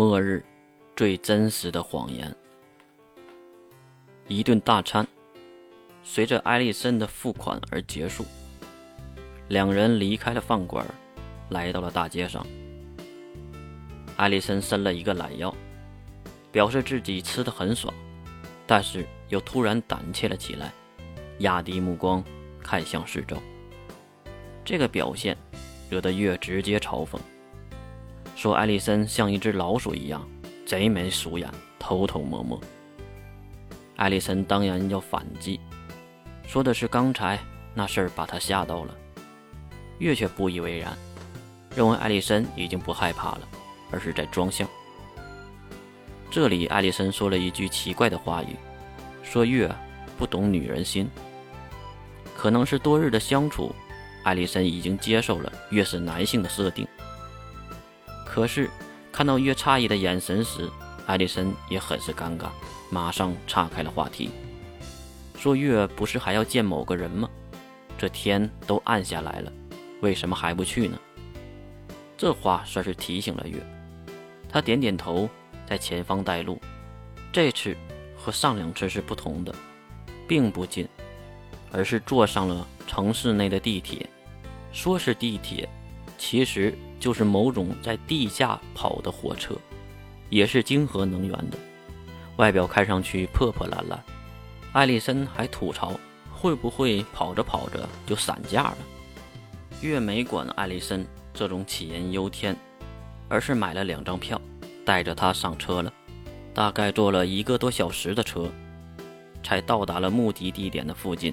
末日，最真实的谎言。一顿大餐，随着艾丽森的付款而结束。两人离开了饭馆，来到了大街上。艾丽森伸了一个懒腰，表示自己吃的很爽，但是又突然胆怯了起来，压低目光看向四周。这个表现惹得月直接嘲讽，说艾丽森像一只老鼠一样，贼眉鼠眼，偷偷摸摸。艾丽森当然要反击，说的是刚才那事儿把他吓到了。月却不以为然，认为艾丽森已经不害怕了，而是在装相。这里，艾丽森说了一句奇怪的话语，说月不懂女人心。可能是多日的相处，艾丽森已经接受了月是男性的设定。可是看到月诧异的眼神时，艾丽森也很是尴尬，马上岔开了话题，说月不是还要见某个人吗？这天都暗下来了。为什么还不去呢？这话算是提醒了月。他点点头，在前方带路。这次和上两次是不同的，并不近，而是坐上了城市内的地铁。说是地铁，其实就是某种在地下跑的火车，也是晶核能源的。外表看上去破破烂烂。艾丽森还吐槽，会不会跑着跑着就散架了？月没管艾丽森这种杞人忧天，而是买了两张票，带着她上车了。大概坐了一个多小时的车，才到达了目的地点的附近。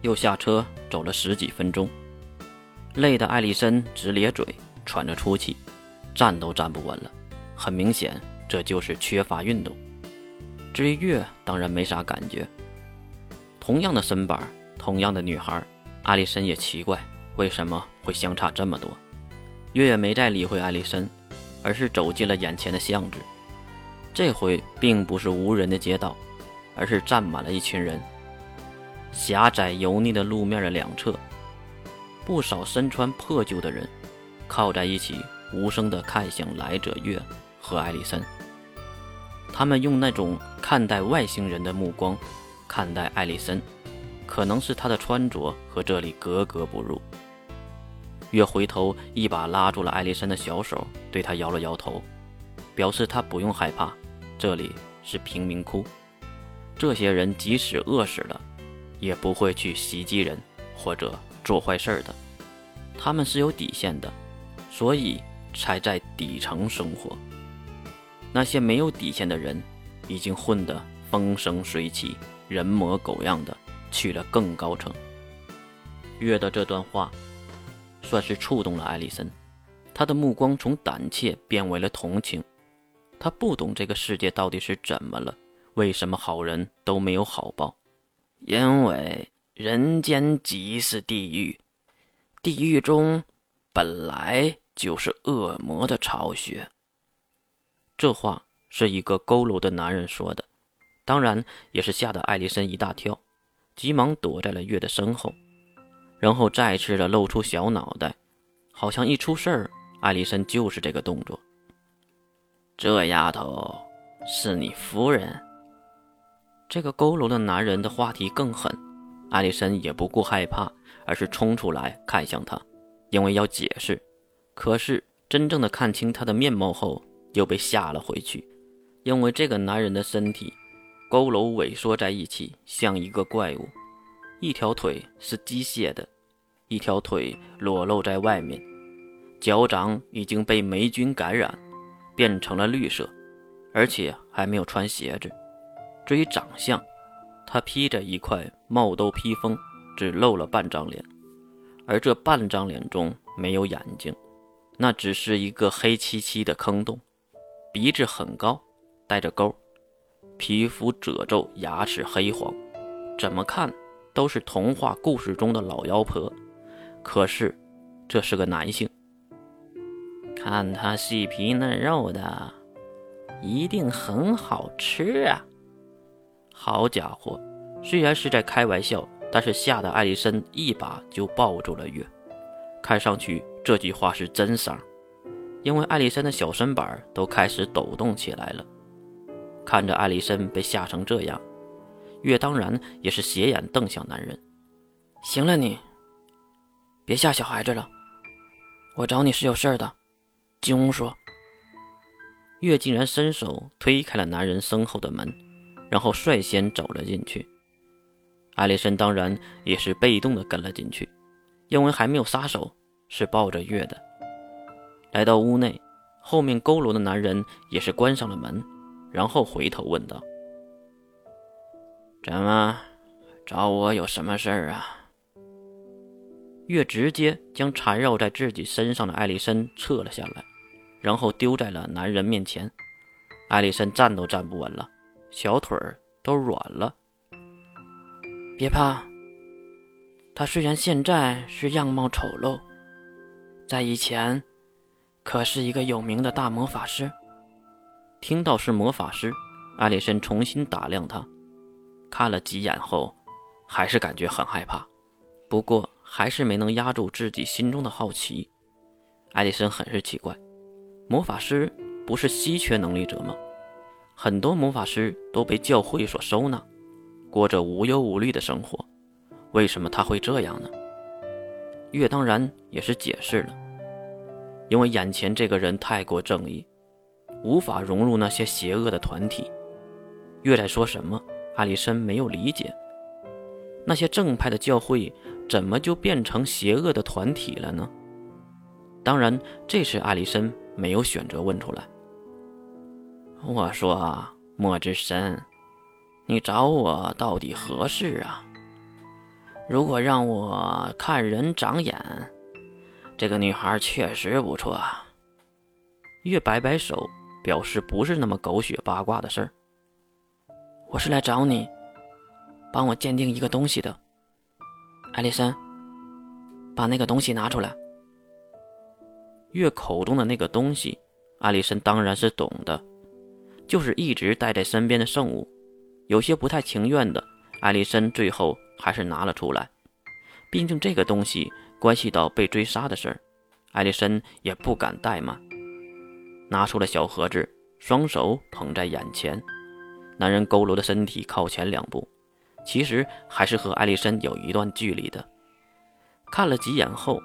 又下车走了十几分钟，累得艾丽森直咧嘴，喘着粗气，站都站不稳了。很明显，这就是缺乏运动。至于月，当然没啥感觉。同样的身板，同样的女孩，艾丽森也奇怪。为什么会相差这么多？月月没再理会艾丽森，而是走进了眼前的巷子。这回并不是无人的街道，而是站满了一群人。狭窄油腻的路面的两侧，不少身穿破旧的人靠在一起，无声地看向来者月和艾丽森。他们用那种看待外星人的目光看待艾丽森，可能是她的穿着和这里格格不入。月回头，一把拉住了艾丽森的小手，对他摇了摇头，表示他不用害怕，这里是贫民窟，这些人即使饿死了，也不会去袭击人或者做坏事的，他们是有底线的，所以才在底层生活。那些没有底线的人，已经混得风生水起，人模狗样的去了更高层。月的这段话。算是触动了艾丽森，他的目光从胆怯变为了同情。他不懂这个世界到底是怎么了，为什么好人都没有好报？因为人间即是地狱，地狱中本来就是恶魔的巢穴。这话是一个佝偻的男人说的，当然也是吓得艾丽森一大跳，急忙躲在了月的身后。然后再次的露出小脑袋，好像一出事儿，艾丽森就是这个动作。这丫头是你夫人。这个佝偻的男人的话题更狠，艾丽森也不顾害怕，而是冲出来看向他，因为要解释。可是真正的看清他的面貌后，又被吓了回去，因为这个男人的身体佝偻萎缩在一起，像一个怪物。一条腿是机械的，一条腿裸露在外面，脚掌已经被霉菌感染，变成了绿色，而且还没有穿鞋子。至于长相，他披着一块帽兜披风，只露了半张脸，而这半张脸中没有眼睛，那只是一个黑漆漆的坑洞。鼻子很高，带着沟，皮肤褶皱，牙齿黑黄，怎么看？都是童话故事中的老妖婆，可是这是个男性。看他细皮嫩肉的，一定很好吃啊！好家伙，虽然是在开玩笑，但是吓得艾丽森一把就抱住了月。看上去这句话是真声，因为艾丽森的小身板都开始抖动起来了。看着艾丽森被吓成这样，月当然也是斜眼瞪向男人：“行了，你别吓小孩子了。我找你是有事儿的。”金庸说。月竟然伸手推开了男人身后的门，然后率先走了进去。艾丽森当然也是被动的跟了进去，因为还没有撒手，是抱着月的。来到屋内，后面佝偻的男人也是关上了门，然后回头问道：“怎么，找我有什么事儿啊？”月直接将缠绕在自己身上的艾丽森撤了下来，然后丢在了男人面前。艾丽森站都站不稳了，小腿儿都软了。别怕，他虽然现在是样貌丑陋，在以前。可是一个有名的大魔法师。听到是魔法师，艾丽森重新打量他，看了几眼后，还是感觉很害怕。不过还是没能压住自己心中的好奇。艾丽森很是奇怪，魔法师不是稀缺能力者吗？很多魔法师都被教会所收纳，过着无忧无虑的生活，为什么他会这样呢？月当然也是解释了。因为眼前这个人太过正义，无法融入那些邪恶的团体。月在说什么？阿里森没有理解。那些正派的教会怎么就变成邪恶的团体了呢？当然，这时阿里森没有选择问出来。我说：“莫之神，你找我到底何事啊？如果让我看人长眼。”这个女孩确实不错。啊月摆摆手，表示不是那么狗血八卦的事。我是来找你，帮我鉴定一个东西的。艾丽森，把那个东西拿出来。月口中的那个东西，艾丽森当然是懂的，就是一直带在身边的圣物。有些不太情愿的，艾丽森最后还是拿了出来。毕竟这个东西。关系到被追杀的事儿，艾丽森也不敢怠慢，拿出了小盒子，双手捧在眼前。男人佝偻的身体靠前两步，其实还是和艾丽森有一段距离的。看了几眼后，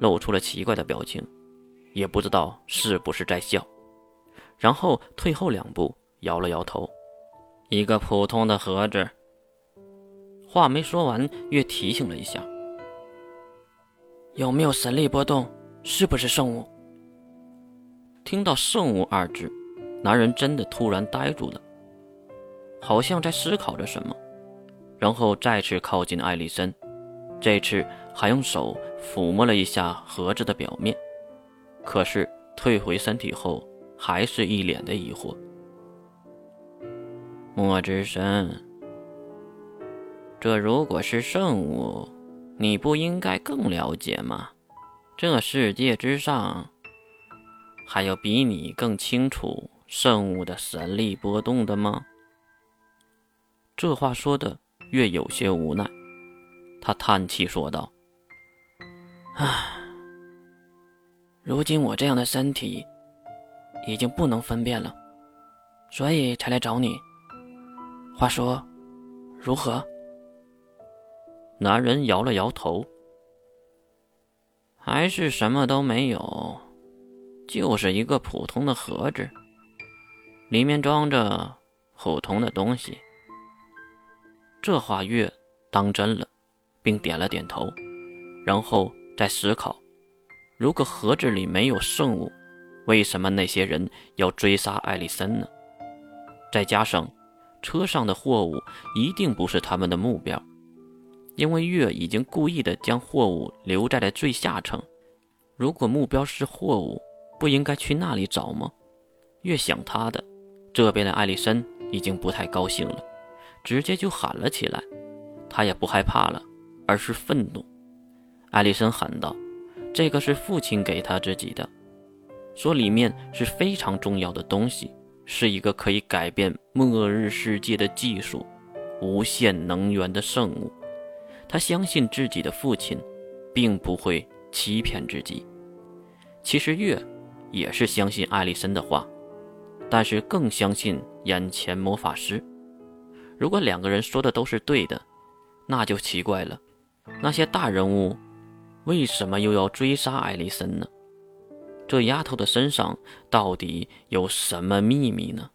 露出了奇怪的表情，也不知道是不是在笑。然后退后两步，摇了摇头：“一个普通的盒子。”话没说完，月提醒了一下。有没有神力波动？是不是圣物？听到“圣物”二字，男人真的突然呆住了，好像在思考着什么，然后再次靠近艾丽森，这次还用手抚摸了一下盒子的表面。可是退回身体后，还是一脸的疑惑。莫之神，这如果是圣物？你不应该更了解吗？这世界之上，还有比你更清楚圣物的神力波动的吗？这话说的越有些无奈，他叹气说道：“ 唉，如今我这样的身体已经不能分辨了，所以才来找你。话说，如何？”男人摇了摇头，还是什么都没有，就是一个普通的盒子，里面装着普通的东西。这话月当真了，并点了点头，然后再思考：如果盒子里没有圣物，为什么那些人要追杀艾丽森呢？再加上车上的货物一定不是他们的目标。因为月已经故意的将货物留在了最下层，如果目标是货物，不应该去那里找吗？越想他的，这边的艾丽森已经不太高兴了，直接就喊了起来。他也不害怕了，而是愤怒。艾丽森喊道：“这个是父亲给他自己的，说里面是非常重要的东西，是一个可以改变末日世界的技术，无限能源的圣物。”他相信自己的父亲，并不会欺骗自己。其实月也是相信艾丽森的话，但是更相信眼前魔法师。如果两个人说的都是对的，那就奇怪了。那些大人物为什么又要追杀艾丽森呢？这丫头的身上到底有什么秘密呢？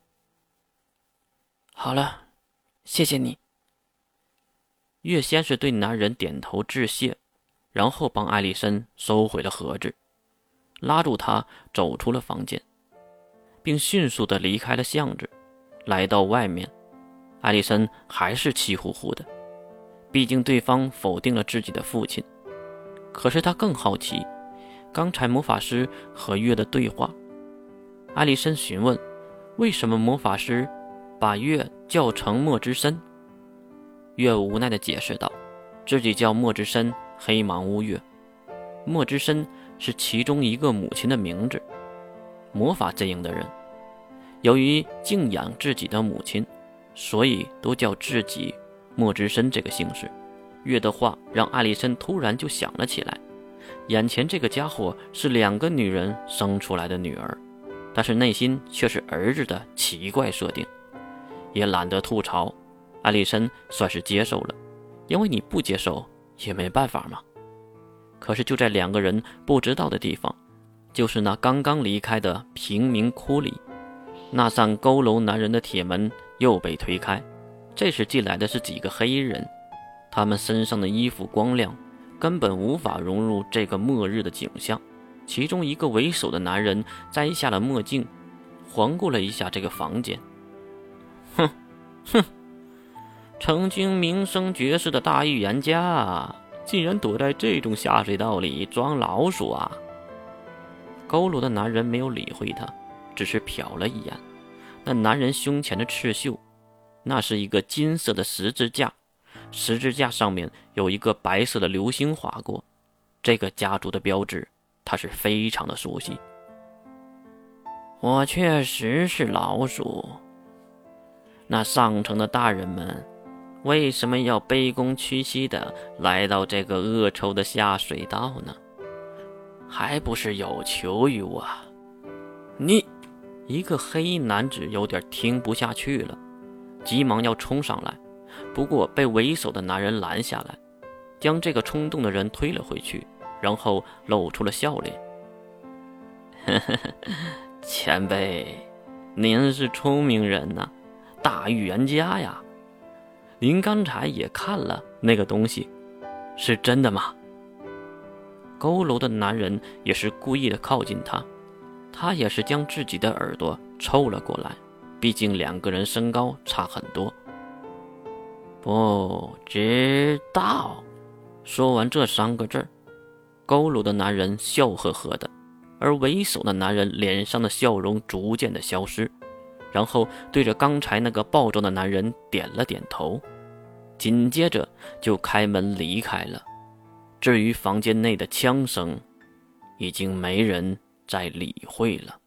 好了，谢谢你。月先是对男人点头致谢，然后帮艾丽森收回了盒子，拉住他走出了房间，并迅速的离开了巷子，来到外面。艾丽森还是气呼呼的，毕竟对方否定了自己的父亲。可是他更好奇，刚才魔法师和月的对话。艾丽森询问：“为什么魔法师把月叫成墨之身？”月无奈地解释道：“自己叫墨之身，黑芒乌月。墨之深是其中一个母亲的名字。魔法阵营的人，由于敬仰自己的母亲。”所以都叫自己莫之深这个姓氏。月的话让艾丽森突然就想了起来，眼前这个家伙是两个女人生出来的女儿，但是内心却是儿子的奇怪设定。也懒得吐槽，艾丽森算是接受了，因为你不接受也没办法嘛。可是就在两个人不知道的地方，就是那刚刚离开的贫民窟里，那扇佝偻男人的铁门。又被推开，这时进来的是几个黑衣人，他们身上的衣服光亮，根本无法融入这个末日的景象。其中一个为首的男人摘下了墨镜，环顾了一下这个房间，哼，哼，曾经名声绝世的大预言家，竟然躲在这种下水道里装老鼠啊！佝偻的男人没有理会他，只是瞟了一眼。那男人胸前的刺绣，那是一个金色的十字架，十字架上面有一个白色的流星划过，这个家族的标志，他是非常的熟悉。我确实是老鼠。那上层的大人们，为什么要卑躬屈膝的来到这个恶臭的下水道呢？还不是有求于我？你。一个黑衣男子有点听不下去了，急忙要冲上来，不过被为首的男人拦下来，将这个冲动的人推了回去，然后露出了笑脸：“ 前辈，您是聪明人呐，大预言家呀！您刚才也看了那个东西，是真的吗？”佝偻的男人也是故意的靠近他。他也是将自己的耳朵凑了过来，毕竟两个人身高差很多。不知道。说完这三个字儿，佝偻的男人笑呵呵的，而为首的男人脸上的笑容逐渐的消失，然后对着刚才那个暴躁的男人点了点头，紧接着就开门离开了。至于房间内的枪声，已经没人。再理会了。